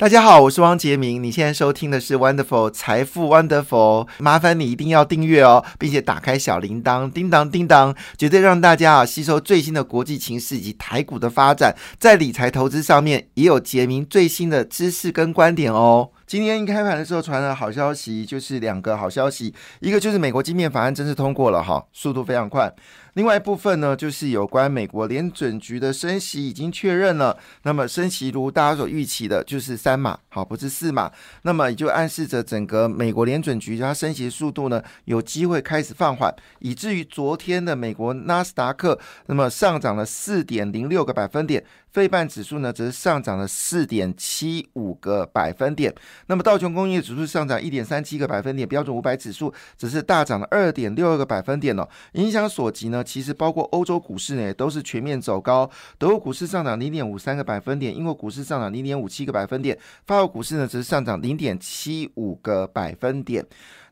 大家好，我是汪杰明。你现在收听的是 Wonderful 财富 Wonderful，麻烦你一定要订阅哦，并且打开小铃铛，叮当叮当，绝对让大家啊吸收最新的国际情势以及台股的发展，在理财投资上面也有杰明最新的知识跟观点哦。今天一开盘的时候传了好消息，就是两个好消息，一个就是美国晶片法案正式通过了哈，速度非常快。另外一部分呢，就是有关美国联准局的升息已经确认了。那么升息如大家所预期的，就是三码，好，不是四码。那么也就暗示着整个美国联准局它升息速度呢，有机会开始放缓，以至于昨天的美国纳斯达克那么上涨了四点零六个百分点。费半指数呢，则是上涨了四点七五个百分点。那么道琼工业指数上涨一点三七个百分点，标准五百指数只是大涨了二点六二个百分点哦。影响所及呢，其实包括欧洲股市呢，都是全面走高。德国股市上涨零点五三个百分点，英国股市上涨零点五七个百分点，法国股市呢，只是上涨零点七五个百分点。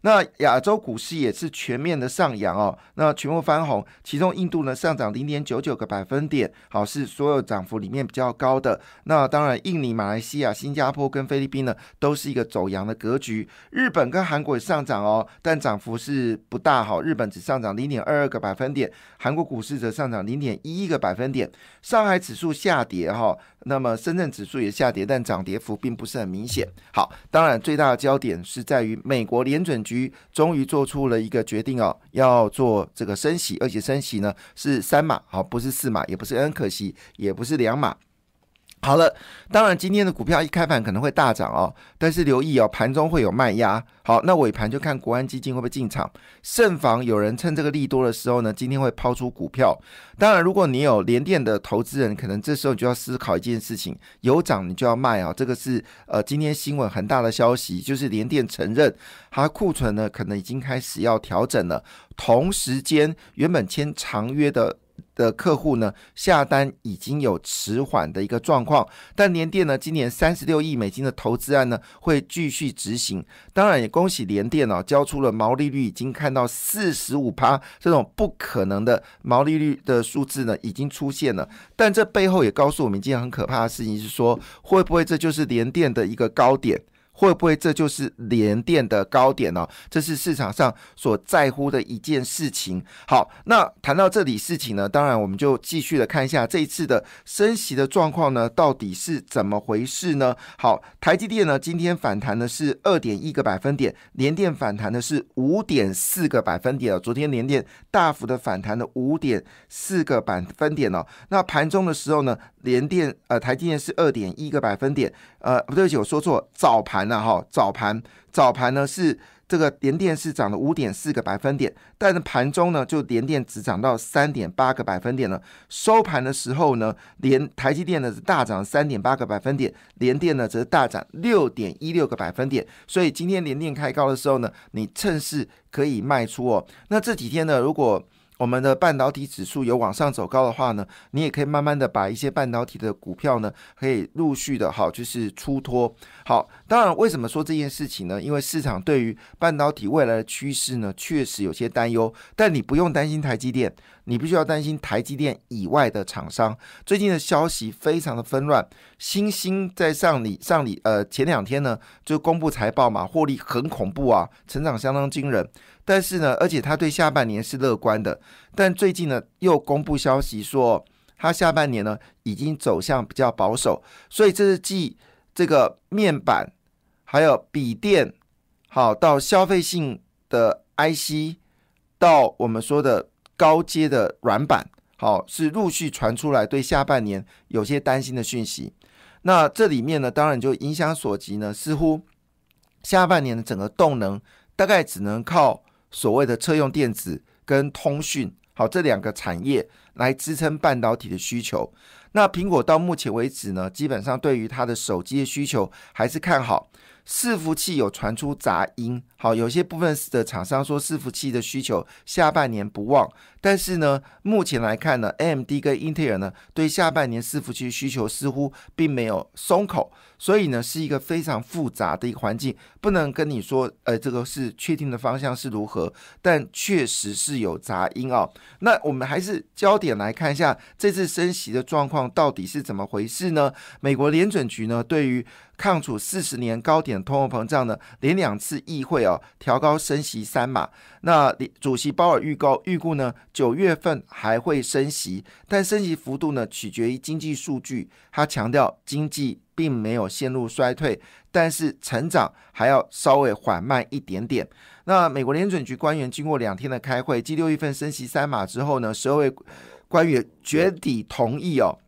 那亚洲股市也是全面的上扬哦，那全部翻红，其中印度呢上涨零点九九个百分点，好是所有涨幅里面比较高的。那当然，印尼、马来西亚、新加坡跟菲律宾呢都是一个走阳的格局。日本跟韩国也上涨哦，但涨幅是不大哈，日本只上涨零点二二个百分点，韩国股市则上涨零点一一个百分点。上海指数下跌哈。那么深圳指数也下跌，但涨跌幅并不是很明显。好，当然最大的焦点是在于美国联准局终于做出了一个决定哦，要做这个升息，而且升息呢是三码，好，不是四码，也不是 n 可惜，也不是两码。好了，当然今天的股票一开盘可能会大涨哦，但是留意哦，盘中会有卖压。好，那尾盘就看国安基金会不会进场，慎防有人趁这个利多的时候呢，今天会抛出股票。当然，如果你有连电的投资人，可能这时候你就要思考一件事情：有涨你就要卖啊。这个是呃今天新闻很大的消息，就是连电承认它库存呢可能已经开始要调整了，同时间原本签长约的。的客户呢下单已经有迟缓的一个状况，但联电呢今年三十六亿美金的投资案呢会继续执行。当然也恭喜联电哦，交出了毛利率已经看到四十五趴这种不可能的毛利率的数字呢已经出现了。但这背后也告诉我们一件很可怕的事情，是说会不会这就是联电的一个高点？会不会这就是联电的高点呢？这是市场上所在乎的一件事情。好，那谈到这里事情呢，当然我们就继续的看一下这一次的升息的状况呢，到底是怎么回事呢？好，台积电呢今天反弹的是二点一个百分点，联电反弹的是五点四个百分点啊昨天联电大幅的反弹了五点四个百分点哦。那盘中的时候呢，联电呃台积电是二点一个百分点，呃不对不起我说错，早盘。那哈，早盘早盘呢是这个联电是涨了五点四个百分点，但是盘中呢就联电只涨到三点八个百分点了。收盘的时候呢，连台积电呢是大涨三点八个百分点，联电呢则大涨六点一六个百分点。所以今天联电开高的时候呢，你趁势可以卖出哦。那这几天呢，如果我们的半导体指数有往上走高的话呢，你也可以慢慢的把一些半导体的股票呢，可以陆续的好，就是出脱。好，当然为什么说这件事情呢？因为市场对于半导体未来的趋势呢，确实有些担忧。但你不用担心台积电，你必须要担心台积电以外的厂商。最近的消息非常的纷乱，新兴在上里上里呃前两天呢就公布财报嘛，获利很恐怖啊，成长相当惊人。但是呢，而且他对下半年是乐观的，但最近呢又公布消息说，他下半年呢已经走向比较保守，所以这是继这个面板，还有笔电，好到消费性的 IC，到我们说的高阶的软板，好是陆续传出来对下半年有些担心的讯息。那这里面呢，当然就影响所及呢，似乎下半年的整个动能大概只能靠。所谓的车用电子跟通讯，好这两个产业来支撑半导体的需求。那苹果到目前为止呢，基本上对于它的手机的需求还是看好。伺服器有传出杂音，好，有些部分的厂商说伺服器的需求下半年不旺，但是呢，目前来看呢，AMD 跟英特尔呢对下半年伺服器需求似乎并没有松口，所以呢是一个非常复杂的一个环境，不能跟你说，呃，这个是确定的方向是如何，但确实是有杂音哦。那我们还是焦点。点来看一下这次升息的状况到底是怎么回事呢？美国联准局呢，对于抗处四十年高点通货膨胀呢，连两次议会哦调高升息三码。那主席鲍尔预告预估呢，九月份还会升息，但升息幅度呢取决于经济数据。他强调经济并没有陷入衰退，但是成长还要稍微缓慢一点点。那美国联准局官员经过两天的开会，继六月份升息三码之后呢，十二位官员决底同意哦，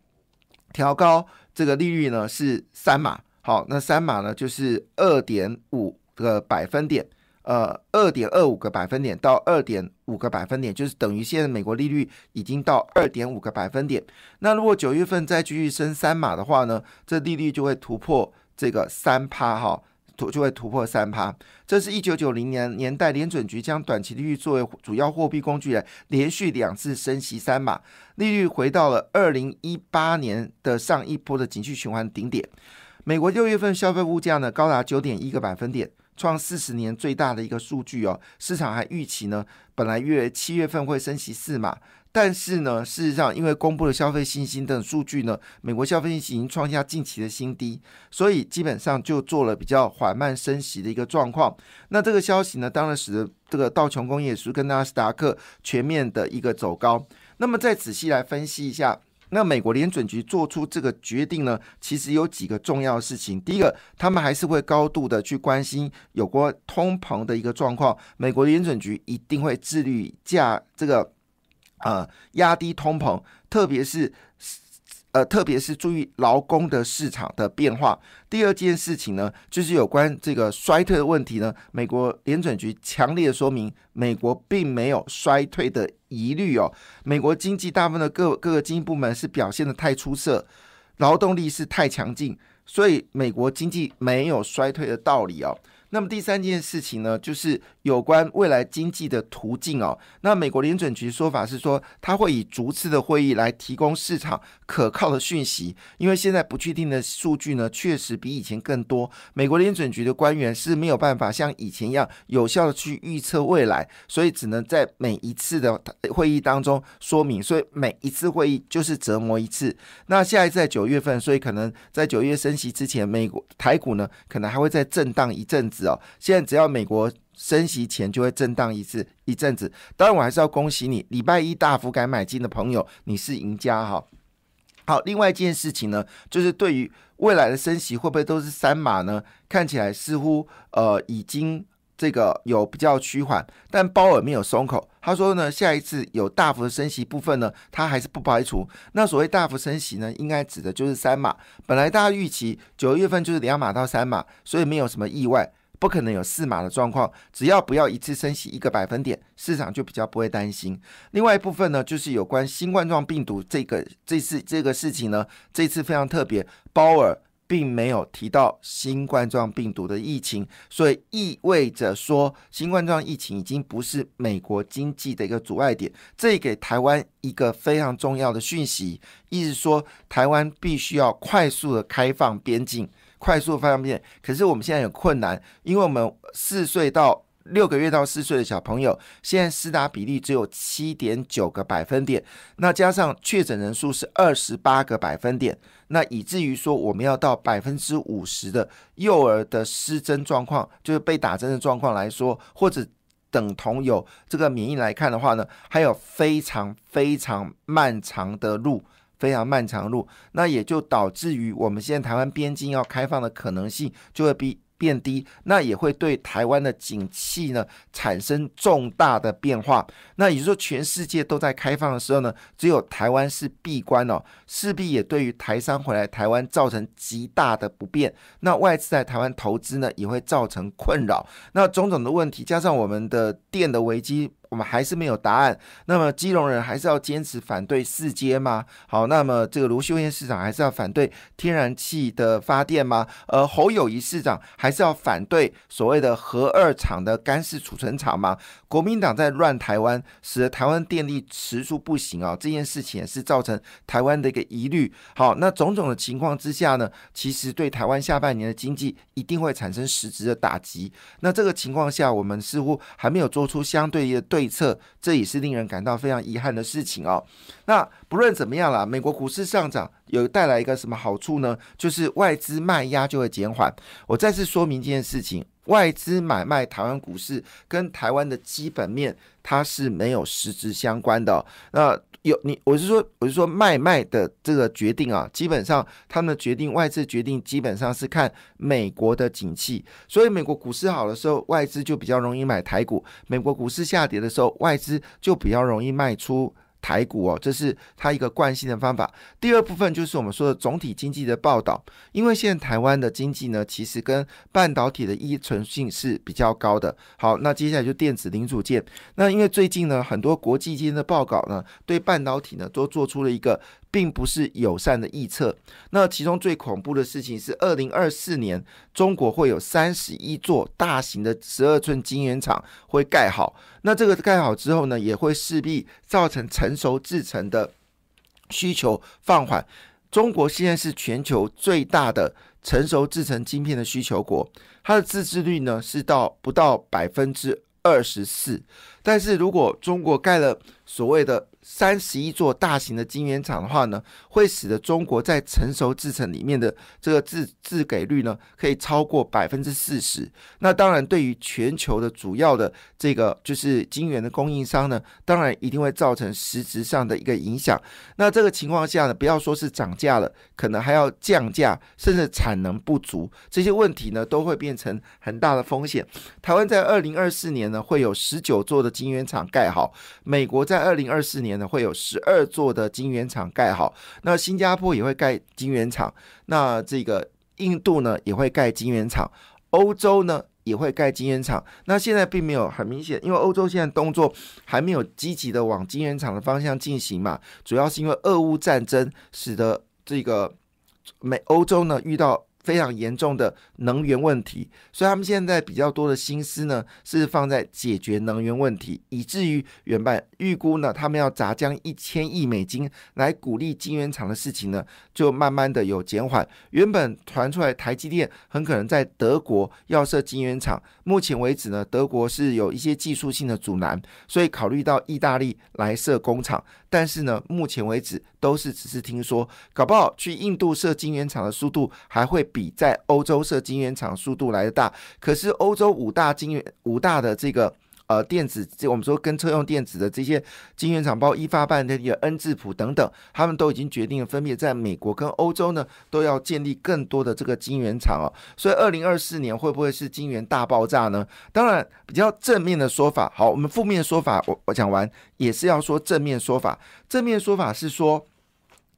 调高这个利率呢是三码。好，那三码呢，就是二点五个百分点，呃，二点二五个百分点到二点五个百分点，就是等于现在美国利率已经到二点五个百分点。那如果九月份再继续升三码的话呢，这利率就会突破这个三趴哈，就会突破三趴。这是一九九零年年代联准局将短期利率作为主要货币工具来连续两次升息三码，利率回到了二零一八年的上一波的景气循环顶点。美国六月份消费物价呢高达九点一个百分点，创四十年最大的一个数据哦。市场还预期呢，本来月七月份会升息四码，但是呢，事实上因为公布了消费信心等数据呢，美国消费信心创下近期的新低，所以基本上就做了比较缓慢升息的一个状况。那这个消息呢，当然使得这个道琼工业指跟纳斯达克全面的一个走高。那么再仔细来分析一下。那美国联准局做出这个决定呢，其实有几个重要的事情。第一个，他们还是会高度的去关心有关通膨的一个状况。美国联准局一定会致力价这个呃压低通膨，特别是。呃，特别是注意劳工的市场的变化。第二件事情呢，就是有关这个衰退的问题呢。美国联准局强烈的说明，美国并没有衰退的疑虑哦。美国经济大部分的各各个经济部门是表现的太出色，劳动力是太强劲，所以美国经济没有衰退的道理哦。那么第三件事情呢，就是有关未来经济的途径哦。那美国联准局说法是说，他会以逐次的会议来提供市场可靠的讯息，因为现在不确定的数据呢，确实比以前更多。美国联准局的官员是没有办法像以前一样有效的去预测未来，所以只能在每一次的会议当中说明，所以每一次会议就是折磨一次。那下一次在九月份，所以可能在九月升息之前，美国台股呢，可能还会再震荡一阵子。哦，现在只要美国升息前就会震荡一次一阵子。当然，我还是要恭喜你，礼拜一大幅改买进的朋友，你是赢家哈。好，另外一件事情呢，就是对于未来的升息会不会都是三码呢？看起来似乎呃已经这个有比较趋缓，但鲍尔没有松口，他说呢，下一次有大幅的升息部分呢，他还是不排除。那所谓大幅升息呢，应该指的就是三码。本来大家预期九月份就是两码到三码，所以没有什么意外。不可能有四码的状况，只要不要一次升息一个百分点，市场就比较不会担心。另外一部分呢，就是有关新冠状病毒这个这次这个事情呢，这次非常特别，鲍尔并没有提到新冠状病毒的疫情，所以意味着说，新冠状疫情已经不是美国经济的一个阻碍点。这给台湾一个非常重要的讯息，意思说台湾必须要快速的开放边境。快速方便，可是我们现在有困难，因为我们四岁到六个月到四岁的小朋友，现在施打比例只有七点九个百分点，那加上确诊人数是二十八个百分点，那以至于说我们要到百分之五十的幼儿的失针状况，就是被打针的状况来说，或者等同有这个免疫来看的话呢，还有非常非常漫长的路。非常漫长路，那也就导致于我们现在台湾边境要开放的可能性就会比变低，那也会对台湾的景气呢产生重大的变化。那也就是说，全世界都在开放的时候呢，只有台湾是闭关哦，势必也对于台商回来台湾造成极大的不便。那外资在台湾投资呢，也会造成困扰。那种种的问题，加上我们的电的危机。我们还是没有答案。那么基隆人还是要坚持反对四阶吗？好，那么这个卢秀燕市长还是要反对天然气的发电吗？而侯友谊市长还是要反对所谓的核二厂的干式储存厂吗？国民党在乱台湾，使得台湾电力持续不行啊！这件事情也是造成台湾的一个疑虑。好，那种种的情况之下呢，其实对台湾下半年的经济一定会产生实质的打击。那这个情况下，我们似乎还没有做出相对的对。对策，这也是令人感到非常遗憾的事情哦。那不论怎么样啦，美国股市上涨有带来一个什么好处呢？就是外资卖压就会减缓。我再次说明这件事情：外资买卖台湾股市跟台湾的基本面它是没有实质相关的。那有你，我是说，我是说卖卖的这个决定啊，基本上他们的决定，外资决定基本上是看美国的景气，所以美国股市好的时候，外资就比较容易买台股；美国股市下跌的时候，外资就比较容易卖出。台股哦，这是它一个惯性的方法。第二部分就是我们说的总体经济的报道，因为现在台湾的经济呢，其实跟半导体的依存性是比较高的。好，那接下来就电子零组件。那因为最近呢，很多国际间的报告呢，对半导体呢都做出了一个。并不是友善的预测。那其中最恐怖的事情是，二零二四年中国会有三十一座大型的十二寸晶圆厂会盖好。那这个盖好之后呢，也会势必造成成熟制成的需求放缓。中国现在是全球最大的成熟制成晶片的需求国，它的自制率呢是到不到百分之二十四。但是如果中国盖了所谓的三十一座大型的晶圆厂的话呢，会使得中国在成熟制程里面的这个自自给率呢，可以超过百分之四十。那当然，对于全球的主要的这个就是晶圆的供应商呢，当然一定会造成实质上的一个影响。那这个情况下呢，不要说是涨价了，可能还要降价，甚至产能不足这些问题呢，都会变成很大的风险。台湾在二零二四年呢，会有十九座的晶圆厂盖好；美国在二零二四年。年呢会有十二座的晶圆厂盖好，那新加坡也会盖晶圆厂，那这个印度呢也会盖晶圆厂，欧洲呢也会盖晶圆厂。那现在并没有很明显，因为欧洲现在动作还没有积极的往晶圆厂的方向进行嘛，主要是因为俄乌战争使得这个美欧洲呢遇到。非常严重的能源问题，所以他们现在比较多的心思呢，是放在解决能源问题，以至于原本预估呢，他们要砸将一千亿美金来鼓励晶圆厂的事情呢，就慢慢的有减缓。原本传出来台积电很可能在德国要设晶圆厂，目前为止呢，德国是有一些技术性的阻拦，所以考虑到意大利来设工厂。但是呢，目前为止都是只是听说，搞不好去印度设晶圆厂的速度还会比在欧洲设晶圆厂速度来的大。可是欧洲五大晶圆五大的这个。呃，电子这，我们说跟车用电子的这些晶圆厂，包括一发半的个恩智浦等等，他们都已经决定了，分别在美国跟欧洲呢，都要建立更多的这个晶圆厂哦。所以，二零二四年会不会是晶圆大爆炸呢？当然，比较正面的说法，好，我们负面说法，我我讲完也是要说正面说法。正面说法是说。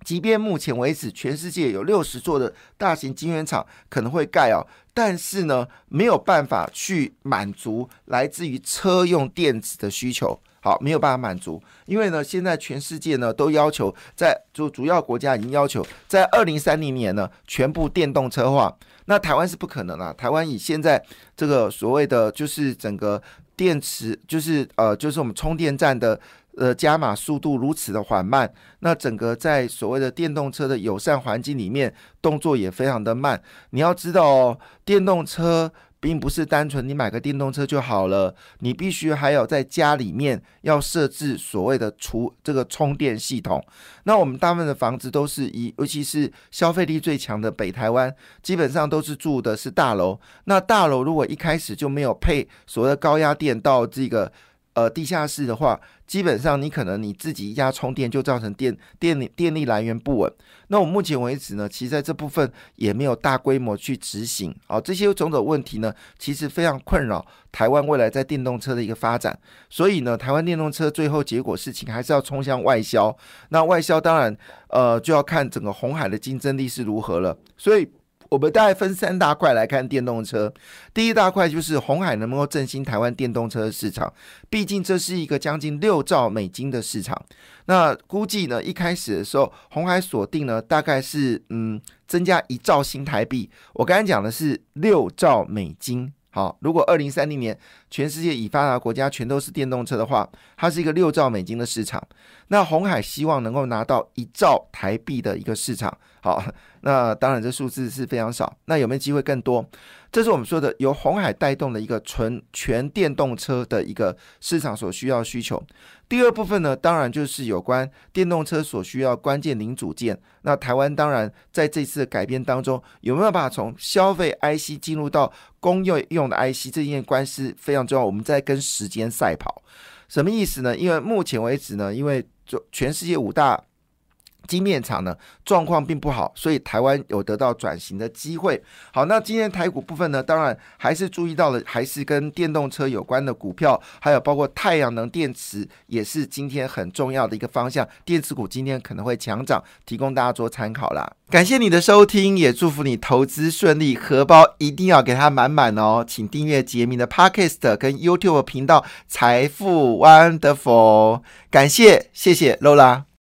即便目前为止，全世界有六十座的大型晶圆厂可能会盖哦，但是呢，没有办法去满足来自于车用电子的需求。好，没有办法满足，因为呢，现在全世界呢都要求在就主要国家已经要求在二零三零年呢全部电动车化。那台湾是不可能啊，台湾以现在这个所谓的就是整个电池，就是呃，就是我们充电站的。呃，加码速度如此的缓慢，那整个在所谓的电动车的友善环境里面，动作也非常的慢。你要知道哦，电动车并不是单纯你买个电动车就好了，你必须还有在家里面要设置所谓的储这个充电系统。那我们大部分的房子都是以，尤其是消费力最强的北台湾，基本上都是住的是大楼。那大楼如果一开始就没有配所谓的高压电到这个。呃，地下室的话，基本上你可能你自己一家充电就造成电电力电力来源不稳。那我目前为止呢，其实在这部分也没有大规模去执行。好，这些种种问题呢，其实非常困扰台湾未来在电动车的一个发展。所以呢，台湾电动车最后结果事情还是要冲向外销。那外销当然，呃，就要看整个红海的竞争力是如何了。所以。我们大概分三大块来看电动车。第一大块就是红海能不能振兴台湾电动车市场，毕竟这是一个将近六兆美金的市场。那估计呢，一开始的时候，红海锁定呢大概是嗯增加一兆新台币。我刚才讲的是六兆美金。好，如果二零三零年全世界已发达国家全都是电动车的话，它是一个六兆美金的市场。那红海希望能够拿到一兆台币的一个市场。好，那当然这数字是非常少。那有没有机会更多？这是我们说的由红海带动的一个纯全电动车的一个市场所需要需求。第二部分呢，当然就是有关电动车所需要关键零组件。那台湾当然在这次的改变当中，有没有办法从消费 IC 进入到工业用的 IC？这件官司非常重要。我们在跟时间赛跑，什么意思呢？因为目前为止呢，因为就全世界五大。晶片厂呢状况并不好，所以台湾有得到转型的机会。好，那今天台股部分呢，当然还是注意到了，还是跟电动车有关的股票，还有包括太阳能电池，也是今天很重要的一个方向。电池股今天可能会强涨，提供大家做参考啦。感谢你的收听，也祝福你投资顺利，荷包一定要给它满满哦。请订阅杰明的 Podcast 跟 YouTube 频道财富 Wonderful。感谢，谢谢 Lola。